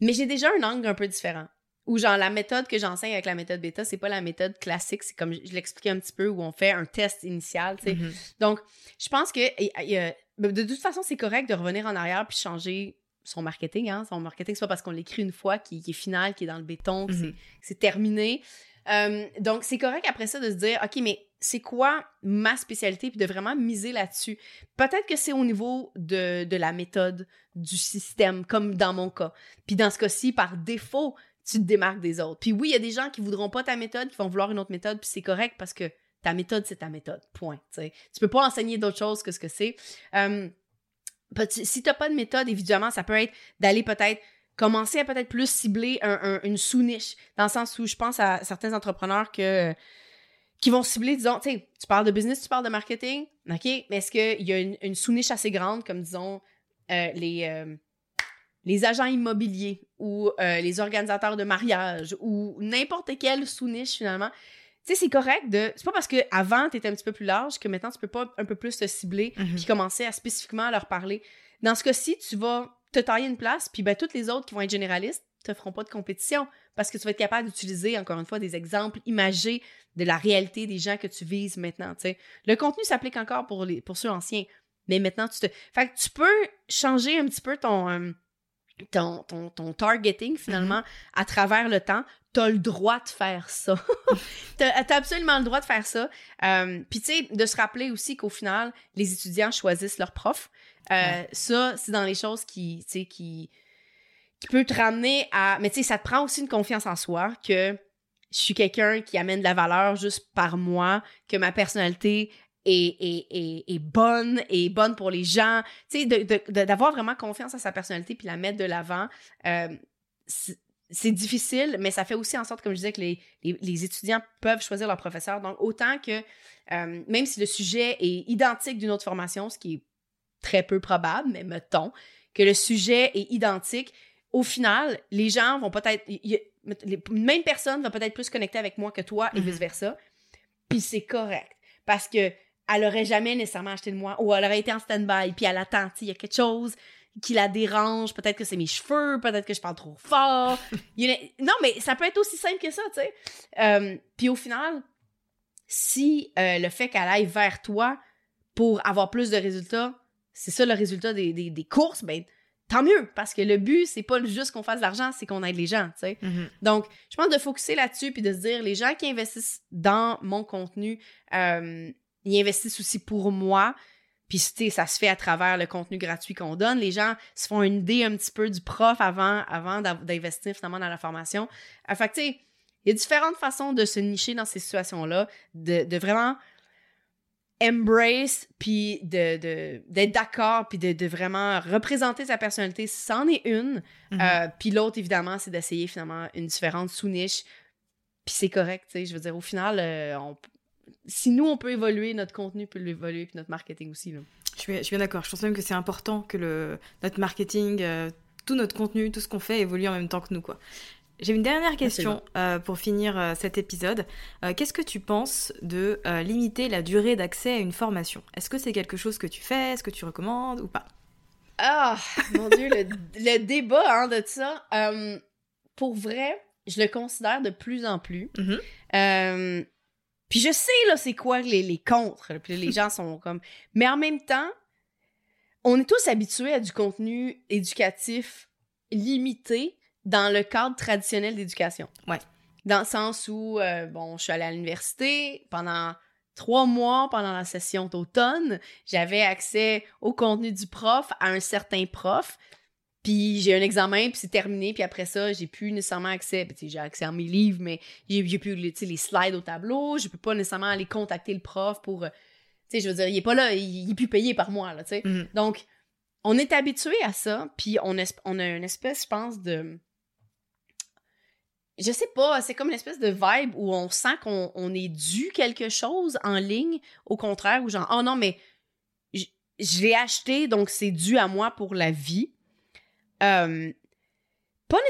mais j'ai déjà un angle un peu différent. Ou genre, la méthode que j'enseigne avec la méthode bêta, c'est pas la méthode classique. C'est comme je l'expliquais un petit peu où on fait un test initial, tu sais. Mhm. Donc, je pense que et- et, euh, de toute façon, c'est correct de revenir en arrière puis changer son marketing. Hein. Son marketing, c'est pas parce qu'on l'écrit une fois qu'il qu'il est final, qu'il est dans le béton, que que c'est terminé. Euh, donc, c'est correct après ça de se dire, OK, mais c'est quoi ma spécialité? Puis de vraiment miser là-dessus. Peut-être que c'est au niveau de, de la méthode, du système, comme dans mon cas. Puis dans ce cas-ci, par défaut, tu te démarques des autres. Puis oui, il y a des gens qui voudront pas ta méthode, qui vont vouloir une autre méthode, puis c'est correct parce que ta méthode, c'est ta méthode. Point. tu sais. Tu peux pas enseigner d'autres choses que ce que c'est. Euh, si t'as pas de méthode, évidemment, ça peut être d'aller peut-être commencer à peut-être plus cibler un- un- une sous-niche, dans le sens où je pense à certains entrepreneurs que qui vont cibler, disons, tu sais, tu parles de business, tu parles de marketing, OK, mais est-ce qu'il y a une, une sous-niche assez grande, comme disons euh, les, euh, les agents immobiliers ou euh, les organisateurs de mariage ou n'importe quelle sous-niche finalement. Tu sais, c'est correct de. C'est pas parce qu'avant, tu étais un petit peu plus large que maintenant, tu peux pas un peu plus te cibler Mhm. puis commencer à spécifiquement leur parler. Dans ce cas-ci, tu vas te tailler une place, puis ben, toutes les autres qui vont être généralistes te feront pas de compétition parce que tu vas être capable d'utiliser, encore une fois, des exemples imagés de la réalité des gens que tu vises maintenant. tu sais. Le contenu s'applique encore pour, les, pour ceux anciens, mais maintenant, tu te. Fait que tu peux changer un petit peu ton. euh, ton, ton, ton targeting finalement à travers le temps, t'as le droit de faire ça. <laughs> t'as as absolument le droit de faire ça. Euh, Puis tu sais, de se rappeler aussi qu'au final, les étudiants choisissent leur prof. Euh, Ouais. Ça, c'est dans les choses qui, tu sais, qui, qui peut te ramener à... Mais tu sais, ça te prend aussi une confiance en soi que je suis quelqu'un qui amène de la valeur juste par moi, que ma personnalité est, est, est, est bonne, est bonne pour les gens. Tu sais, de- de- de- d'avoir vraiment confiance à sa personnalité puis la mettre de l'avant, euh, c'est difficile, mais ça fait aussi en sorte, comme je disais, que les, les, les étudiants peuvent choisir leur professeur. Donc, autant que, euh, même si le sujet est identique d'une autre formation, ce qui est très peu probable, mais mettons, que le sujet est identique, au final, les gens vont peut-être. les mêmes personnes vont peut-être plus connecter avec moi que toi et Mhm. vice-versa. Puis c'est correct. Parce que elle aurait jamais nécessairement acheté de moi ou elle aurait été en stand-by puis elle attend. Il y a quelque chose qui la dérange. Peut-être que c'est mes cheveux, peut-être que je parle trop fort. <laughs> Non, mais ça peut être aussi simple que ça, tu sais. Euh, puis au final, si euh, le fait qu'elle aille vers toi pour avoir plus de résultats, c'est ça le résultat des, des, des courses, ben tant mieux. Parce que le but, c'est pas juste qu'on fasse de l'argent, c'est qu'on aide les gens, tu sais. Mhm. Donc, je pense de focuser là-dessus puis de se dire, les gens qui investissent dans mon contenu, euh, ils investissent aussi pour moi. puis ça se fait à travers le contenu gratuit qu'on donne. Les gens se font une idée un petit peu du prof avant, avant d'investir finalement dans la formation. En fait tu sais, il y a différentes façons de se nicher dans ces situations-là, de, de vraiment embrace, puis d'être de, d'être d'accord, puis de, de, vraiment représenter sa personnalité, c'en est une. Mhm. Euh, puis l'autre, évidemment, c'est d'essayer finalement une différente sous-niche. Puis c'est correct, tu sais. Je veux dire, au final, euh, on, si nous, on peut évoluer, notre contenu peut évoluer, puis notre marketing aussi. Là. Je suis, je suis bien d'accord. Je pense même que c'est important que le, notre marketing, euh, tout notre contenu, tout ce qu'on fait évolue en même temps que nous, quoi. J'ai une dernière question euh, pour finir euh, cet épisode. Qu'est-ce que tu penses de limiter la durée d'accès à une formation? Est-ce que c'est quelque chose que tu fais? Est-ce que tu recommandes ou pas? Ah, mon Dieu, le, débat hein, de ça. pour vrai, je le considère de plus en plus. Mm-hmm. Puis je sais, là, c'est quoi les, les contres. Puis les gens sont comme... Mais en même temps, on est tous habitués à du contenu éducatif limité dans le cadre traditionnel d'éducation. Ouais. Dans le sens où, euh, bon, je suis allée à l'université pendant trois mois pendant la session d'automne. J'avais accès au contenu du prof, à un certain prof. Puis j'ai un examen, puis c'est terminé, puis après ça, j'ai plus nécessairement accès. j'ai accès à mes livres, mais j'ai plus les, les slides au tableau. Je peux pas nécessairement aller contacter le prof pour. Euh, tu sais, je veux dire, il est pas là, il, est plus payé par moi, là, tu sais. Mm-hmm. Donc, on est habitué à ça, puis on, on a une espèce, je pense, de. Je sais pas, c'est comme une espèce de vibe où on sent qu'on on est dû quelque chose en ligne, au contraire, où genre, oh non, mais je l'ai acheté, donc c'est dû à moi pour la vie. Euh,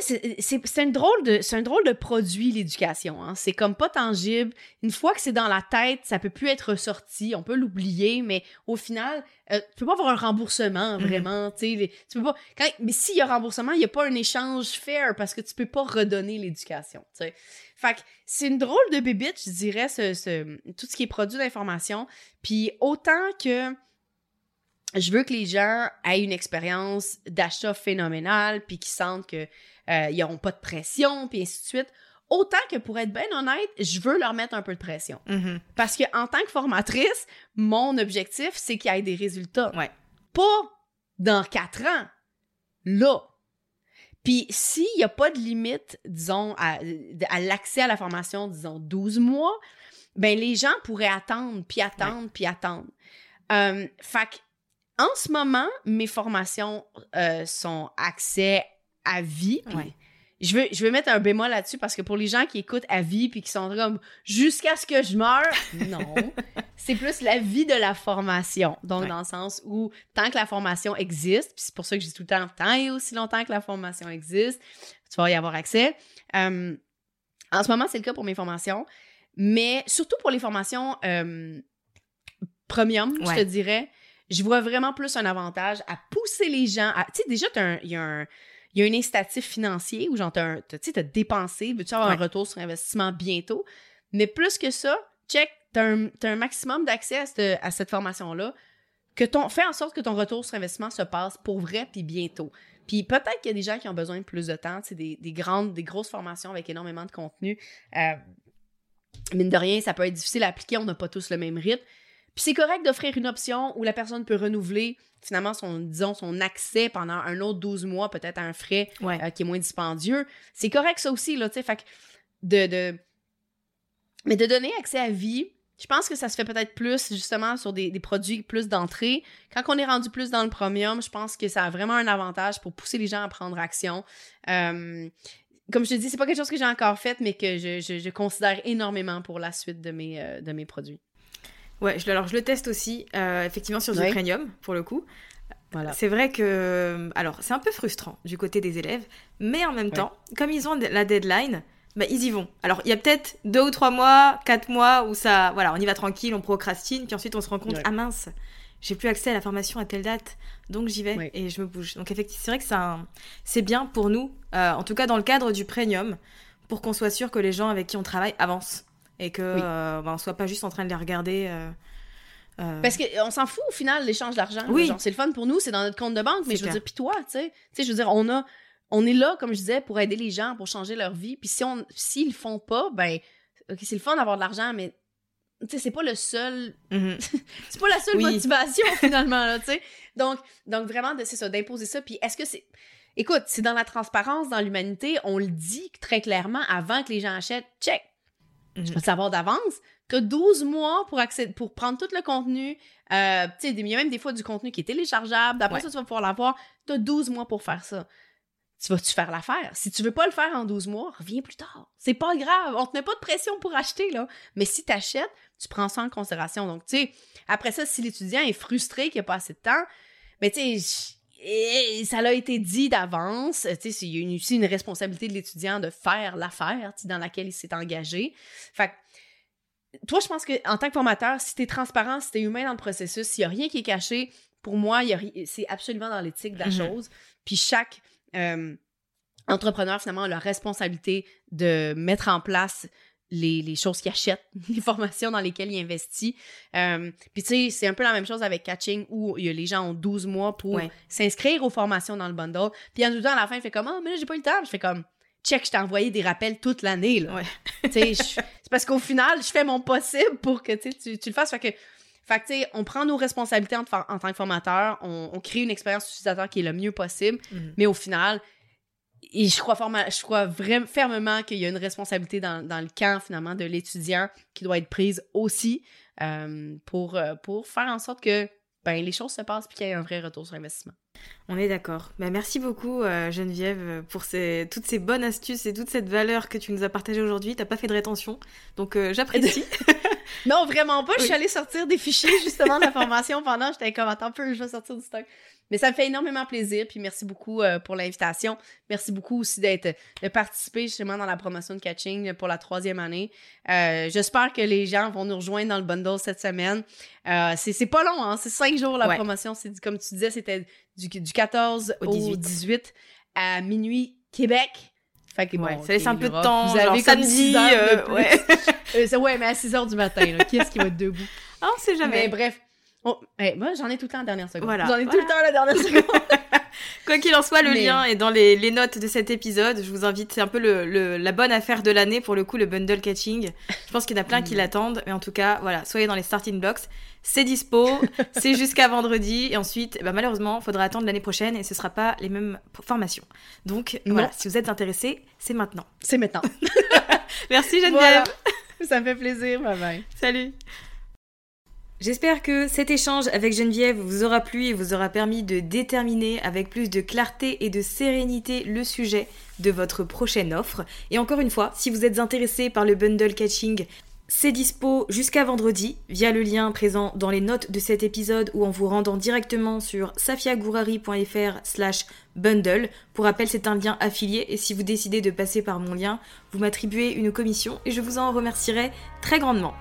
c'est un drôle de c'est un drôle de produit l'éducation hein. c'est comme pas tangible une fois que c'est dans la tête ça peut plus être ressorti on peut l'oublier mais au final euh, tu peux pas avoir un remboursement mhm. vraiment tu peux pas mais s'il y a remboursement il y a pas un échange fair parce que tu peux pas redonner l'éducation tu fait que c'est une drôle de bébite je dirais ce, tout ce qui est produit d'information puis autant que je veux que les gens aient une expérience d'achat phénoménale, puis qu'ils sentent qu'ils euh, n'auront pas de pression, puis ainsi de suite. Autant que pour être bien honnête, je veux leur mettre un peu de pression. Mm-hmm. Parce que en tant que formatrice, mon objectif, c'est qu'il y ait des résultats. Ouais. Pas dans quatre ans. Là. Puis s'il n'y a pas de limite, disons, à, l'accès à la formation, disons 12 mois, ben les gens pourraient attendre, puis attendre, puis attendre. Euh, fait en ce moment, mes formations euh, sont accès à vie. Je veux, je veux mettre un bémol là-dessus parce que pour les gens qui écoutent à vie puis qui sont comme jusqu'à ce que je meure, <laughs> non. c'est plus la vie de la formation. Donc, dans le sens où tant que la formation existe, puis c'est pour ça que je dis tout le temps, tant et aussi longtemps que la formation existe, tu vas y avoir accès. Euh, en ce moment, c'est le cas pour mes formations, mais surtout pour les formations euh, premium, je te dirais je vois vraiment plus un avantage à pousser les gens à. Tu sais, déjà, il y a un. Il y a un incitatif financier où genre, tu as dépensé, veux-tu avoir un retour sur investissement bientôt? Mais plus que ça, check, tu as, un maximum d'accès à, cette, formation-là. Que ton, fais en sorte que ton retour sur investissement se passe pour vrai puis bientôt. Puis peut-être qu'il y a des gens qui ont besoin de plus de temps, des, des, grandes, des grosses formations avec énormément de contenu. Euh, mine de rien, ça peut être difficile à appliquer, on n'a pas tous le même rythme. Puis c'est correct d'offrir une option où la personne peut renouveler finalement son, disons, son accès pendant un autre 12 mois, peut-être à un frais euh, qui est moins dispendieux. C'est correct ça aussi, là, tu sais. Fait que de, de... Mais de donner accès à vie, je pense que ça se fait peut-être plus justement sur des, produits plus d'entrée. Quand on est rendu plus dans le premium, je pense que ça a vraiment un avantage pour pousser les gens à prendre action. Euh, comme je te dis, c'est pas quelque chose que j'ai encore fait, mais que je, considère énormément pour la suite de mes, euh, de mes produits. Ouais, je, alors je le teste aussi, euh, effectivement, sur du premium, pour le coup. Voilà. C'est vrai que. Alors, c'est un peu frustrant du côté des élèves, mais en même temps, comme ils ont la deadline, bah, ils y vont. Alors, il y a peut-être deux ou trois mois, quatre mois où ça. Voilà, on y va tranquille, on procrastine, puis ensuite on se rend compte, ah mince, j'ai plus accès à la formation à telle date, donc j'y vais et je me bouge. Donc, effectivement, c'est vrai que ça, c'est bien pour nous, euh, en tout cas dans le cadre du premium, pour qu'on soit sûr que les gens avec qui on travaille avancent et que euh, ben, soit pas juste en train de les regarder. Euh, euh. Parce qu'on s'en fout au final l'échange d'argent. Oui. c'est le fun pour nous, c'est dans notre compte de banque, mais je veux dire, puis toi, tu sais, je veux dire, on a, on est là, comme je disais, pour aider les gens, pour changer leur vie. Puis si on, s'ils le font pas, ben, ok, c'est le fun d'avoir de l'argent, mais sais, c'est pas le seul. Mhm. <laughs> c'est pas la seule Oui. motivation <laughs> finalement, là, tu sais. Donc, donc vraiment, c'est ça, d'imposer ça. Puis est-ce que c'est. Écoute, c'est dans la transparence, dans l'humanité, on le dit très clairement avant que les gens achètent. Check. Je Mhm. veux le savoir d'avance. T'as 12 mois pour accéder, pour prendre tout le contenu. Euh, tu sais, il y a même des fois du contenu qui est téléchargeable. D'après Ouais. ça, tu vas pouvoir l'avoir. T'as 12 mois pour faire ça. Tu vas-tu faire l'affaire? Si tu veux pas le faire en 12 mois, reviens plus tard. C'est pas grave. On te met pas de pression pour acheter, là. Mais si t'achètes, tu prends ça en considération. Donc, tu sais, après ça, si l'étudiant est frustré qu'il n'y a pas assez de temps, mais tu sais, et ça l'a été dit d'avance. Tu sais, il y a aussi une responsabilité de l'étudiant de faire l'affaire tu sais, dans laquelle il s'est engagé. Fait que, toi, je pense que en tant que formateur, si t'es transparent, si t'es humain dans le processus, s'il y a rien qui est caché, pour moi, c'est absolument dans l'éthique de la Mhm. chose. Puis chaque euh, entrepreneur, finalement, a la responsabilité de mettre en place les, les choses qu'il achète, <laughs> les formations dans lesquelles il investit. Euh, Puis tu sais, c'est un peu la même chose avec Catching où il y a- les gens ont 12 mois pour Ouais. s'inscrire aux formations dans le bundle. Puis en tout temps, à la fin, il fait comme « Ah, mais là, j'ai pas eu le temps. » Je fais comme « Check, je t'ai envoyé des rappels toute l'année. là. Ouais. <laughs> Tu sais, je- c'est parce qu'au final, je fais mon possible pour que tu, tu le fasses. Fait que, fait que, tu sais, on prend nos responsabilités en, tant que formateur, on, on crée une expérience utilisateur qui est le mieux possible, Mhm. mais au final, et je crois, forma- je crois vraiment fermement qu'il y a une responsabilité dans, dans le camp, finalement, de l'étudiant qui doit être prise aussi euh, pour, euh, pour faire en sorte que ben, les choses se passent et qu'il y ait un vrai retour sur investissement. On est d'accord. Bah, merci beaucoup euh, Geneviève pour ces, toutes ces bonnes astuces et toute cette valeur que tu nous as partagée aujourd'hui. T'as pas fait de rétention, donc euh, j'apprécie. <laughs> Non, vraiment pas. Je suis allée sortir des fichiers justement de la formation pendant. J'étais comme, attends un peu, je vais sortir du stock. Mais ça me fait énormément plaisir. Puis merci beaucoup euh, pour l'invitation. Merci beaucoup aussi d'être, de participer justement dans la promotion de Catching pour la troisième année. Euh, j'espère que les gens vont nous rejoindre dans le bundle cette semaine. Euh, c'est, pas long, hein? C'est cinq jours la Ouais. promotion. C'est, comme tu disais, c'était du, du 14 Au au 18. 18, à minuit Québec. Fait que, Ouais, bon, ça laisse un peu de temps, Vous avez samedi, euh, ouais. <laughs> Ouais, mais à 6 heures du matin, là, qui est-ce qui va être debout? On sait jamais. Mais bref. Oh, hey, moi, j'en ai tout le temps la dernière seconde. Voilà, J'en ai tout le temps la dernière <laughs> seconde. Quoi qu'il en soit, le Mais- lien est dans les, les notes de cet épisode. Je vous invite, c'est un peu le, le- la bonne affaire de l'année pour le coup, le bundle catching. Je pense qu'il y en a plein qui Mm. l'attendent, mais en tout cas, voilà, soyez dans les starting blocks. C'est dispo, <laughs> c'est jusqu'à vendredi, et ensuite, eh ben, malheureusement, faudra attendre l'année prochaine et ce sera pas les mêmes formations. Donc Non. voilà, si vous êtes intéressés, c'est maintenant. C'est maintenant. <laughs> Merci Geneviève. Voilà. Ça me fait plaisir, bye bye. Salut J'espère que cet échange avec Geneviève vous aura plu et vous aura permis de déterminer avec plus de clarté et de sérénité le sujet de votre prochaine offre. Et encore une fois, si vous êtes intéressé par le bundle catching, c'est dispo jusqu'à vendredi via le lien présent dans les notes de cet épisode ou en vous rendant directement sur safiagourari.fr slash bundle. Pour rappel, c'est un lien affilié et si vous décidez de passer par mon lien, vous m'attribuez une commission et je vous en remercierai très grandement.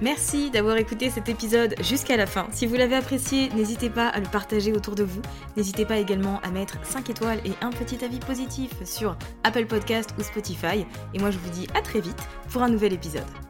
Merci d'avoir écouté cet épisode jusqu'à la fin. Si vous l'avez apprécié, n'hésitez pas à le partager autour de vous. N'hésitez pas également à mettre 5 étoiles et un petit avis positif sur Apple Podcast ou Spotify. Et moi je vous dis à très vite pour un nouvel épisode.